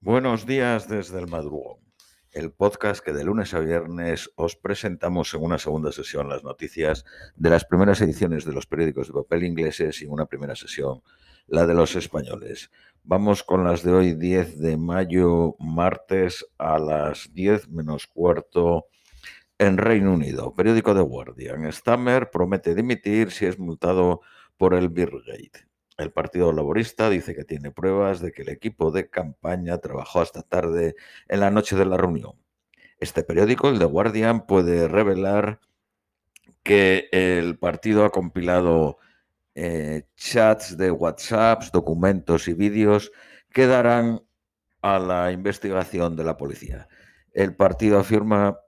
Buenos días desde el madrugón, el podcast que de lunes a viernes os presentamos en una segunda sesión las noticias de las primeras ediciones de los periódicos de papel ingleses y en una primera sesión la de los españoles. Vamos con las de hoy 10 de mayo, martes a las 10 menos cuarto en Reino Unido. Periódico The Guardian. Stammer promete dimitir si es multado por el Birgate. El Partido Laborista dice que tiene pruebas de que el equipo de campaña trabajó hasta tarde en la noche de la reunión. Este periódico, el The Guardian, puede revelar que el partido ha compilado eh, chats de WhatsApp, documentos y vídeos que darán a la investigación de la policía. El partido afirma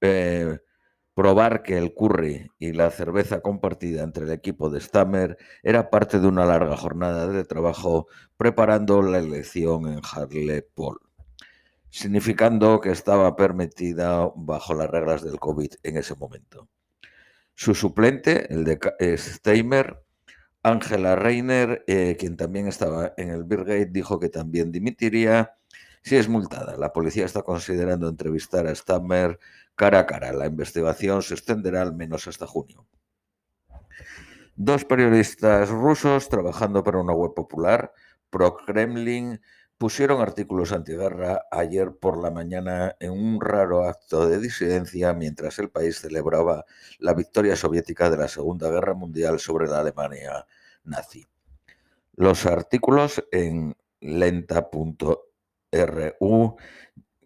eh, probar que el curry y la cerveza compartida entre el equipo de Stammer era parte de una larga jornada de trabajo preparando la elección en Hartlepool, significando que estaba permitida bajo las reglas del COVID en ese momento. Su suplente, el de Steimer, Angela Reiner, eh, quien también estaba en el Birgate, dijo que también dimitiría si es multada. La policía está considerando entrevistar a Stammer cara a cara. La investigación se extenderá al menos hasta junio. Dos periodistas rusos trabajando para una web popular, pro-Kremlin, pusieron artículos antiguerra ayer por la mañana en un raro acto de disidencia mientras el país celebraba la victoria soviética de la Segunda Guerra Mundial sobre la Alemania nazi. Los artículos en lenta.ru,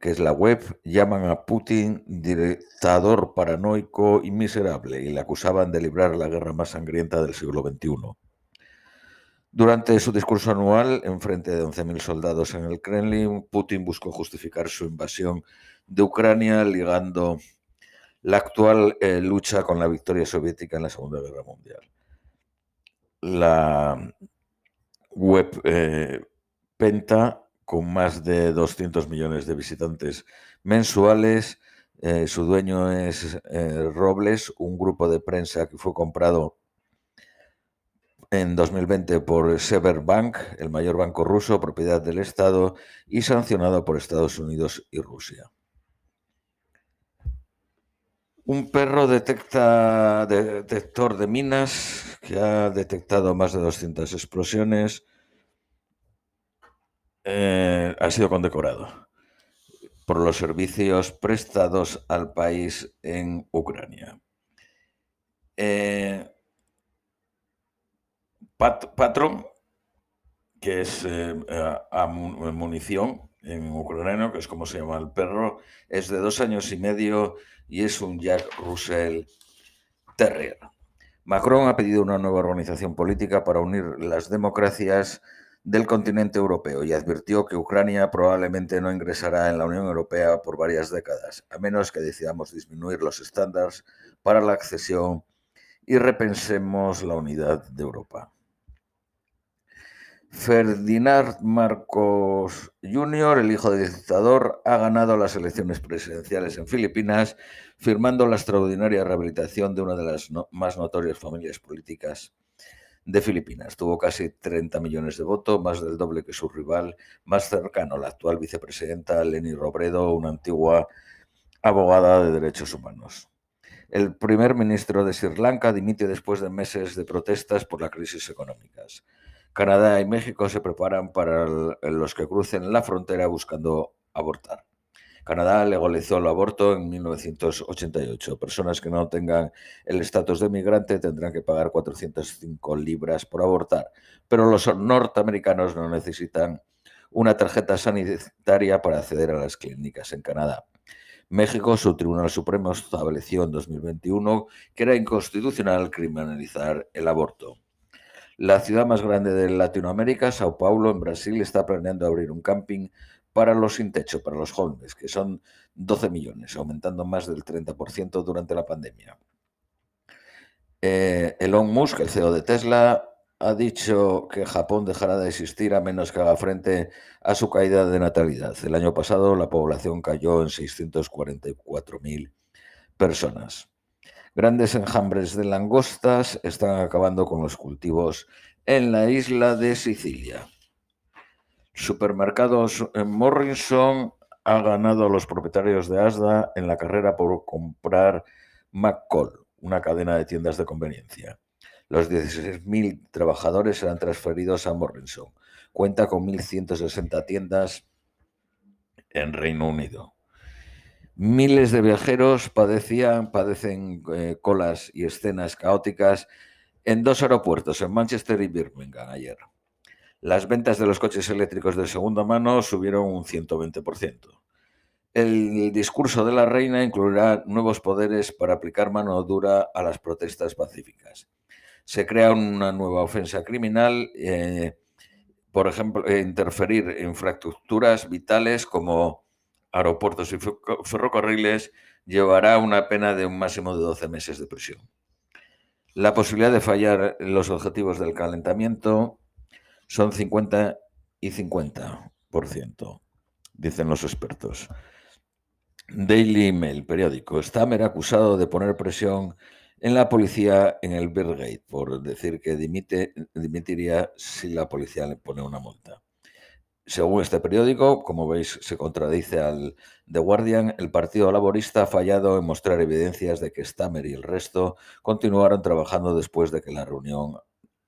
que es la web, llaman a Putin dictador paranoico y miserable y le acusaban de librar la guerra más sangrienta del siglo XXI. Durante su discurso anual, en frente de 11.000 soldados en el Kremlin, Putin buscó justificar su invasión de Ucrania ligando la actual eh, lucha con la victoria soviética en la Segunda Guerra Mundial. La web eh, Penta, con más de 200 millones de visitantes mensuales, eh, su dueño es Robles, un grupo de prensa que fue comprado en 2020 por Severbank, el mayor banco ruso, propiedad del Estado y sancionado por Estados Unidos y Rusia. Un perro detecta detector de minas que ha detectado más de 200 explosiones. Eh, ha sido condecorado por los servicios prestados al país en Ucrania. Eh, Patron, que es eh, munición en ucraniano, que es como se llama el perro, es de dos años y medio y es un Jack Russell Terrier. Macron ha pedido una nueva organización política para unir las democracias del continente europeo y advirtió que Ucrania probablemente no ingresará en la Unión Europea por varias décadas, a menos que decidamos disminuir los estándares para la accesión y repensemos la unidad de Europa. Ferdinand Marcos Jr., el hijo del dictador, ha ganado las elecciones presidenciales en Filipinas, firmando la extraordinaria rehabilitación de una de las más notorias familias políticas de Filipinas. Tuvo casi 30 millones de votos, más del doble que su rival más cercano, la actual vicepresidenta Leni Robredo, una antigua abogada de derechos humanos. El primer ministro de Sri Lanka dimite después de meses de protestas por la crisis económicas. Canadá y México se preparan para los que crucen la frontera buscando abortar. Canadá legalizó el aborto en 1988. Personas que no tengan el estatus de migrante tendrán que pagar 405 libras por abortar, pero los norteamericanos no necesitan una tarjeta sanitaria para acceder a las clínicas en Canadá. México, su Tribunal Supremo estableció en 2021 que era inconstitucional criminalizar el aborto. La ciudad más grande de Latinoamérica, Sao Paulo, en Brasil, está planeando abrir un camping para los sin techo, para los jóvenes, que son 12 millones, aumentando más del 30% durante la pandemia. Eh, Elon Musk, el CEO de Tesla, ha dicho que Japón dejará de existir a menos que haga frente a su caída de natalidad. El año pasado la población cayó en 644.000 personas. Grandes enjambres de langostas están acabando con los cultivos en la isla de Sicilia. Supermercados Morrison ha ganado a los propietarios de Asda en la carrera por comprar McCall, una cadena de tiendas de conveniencia. Los 16.000 trabajadores serán transferidos a Morrison. Cuenta con 1.160 tiendas en Reino Unido. Miles de viajeros padecían, padecen eh, colas y escenas caóticas en dos aeropuertos, en Manchester y Birmingham, ayer. Las ventas de los coches eléctricos de segunda mano subieron un 120%. El discurso de la reina incluirá nuevos poderes para aplicar mano dura a las protestas pacíficas. Se crea una nueva ofensa criminal, eh, por ejemplo, interferir en infraestructuras vitales como aeropuertos y ferrocarriles llevará una pena de un máximo de 12 meses de prisión. La posibilidad de fallar los objetivos del calentamiento son 50 y 50%, dicen los expertos. Daily Mail, periódico. Stammer acusado de poner presión en la policía en el Birgate por decir que dimite, dimitiría si la policía le pone una multa. Según este periódico, como veis, se contradice al The Guardian, el Partido Laborista ha fallado en mostrar evidencias de que Stammer y el resto continuaron trabajando después de que la reunión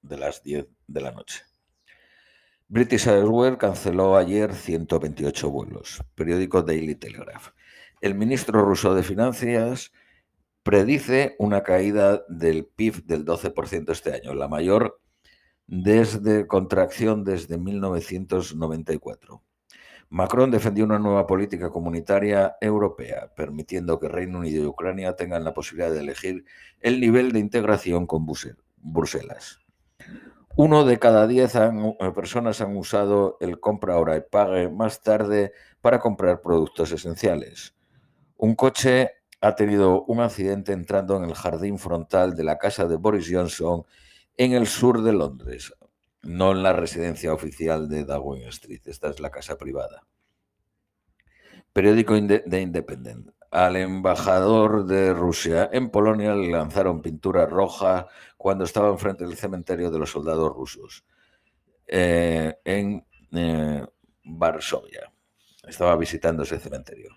de las 10 de la noche. British Airways canceló ayer 128 vuelos. Periódico Daily Telegraph. El ministro ruso de Finanzas predice una caída del PIB del 12% este año, la mayor desde contracción desde 1994. Macron defendió una nueva política comunitaria europea, permitiendo que Reino Unido y Ucrania tengan la posibilidad de elegir el nivel de integración con Bruselas. Uno de cada diez eh, personas han usado el compra ahora y pague más tarde para comprar productos esenciales. Un coche ha tenido un accidente entrando en el jardín frontal de la casa de Boris Johnson en el sur de Londres, no en la residencia oficial de Downing Street. Esta es la casa privada. Periódico de Independent. Al embajador de Rusia en Polonia le lanzaron pintura roja cuando estaba enfrente del cementerio de los soldados rusos eh, en eh, Varsovia. Estaba visitando ese cementerio.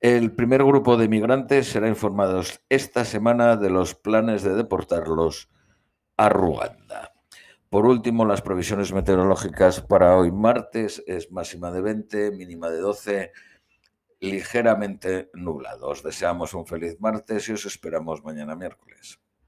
El primer grupo de migrantes será informado esta semana de los planes de deportarlos a Ruanda. Por último, las previsiones meteorológicas para hoy martes es máxima de 20, mínima de 12, ligeramente nublado. Os deseamos un feliz martes y os esperamos mañana miércoles.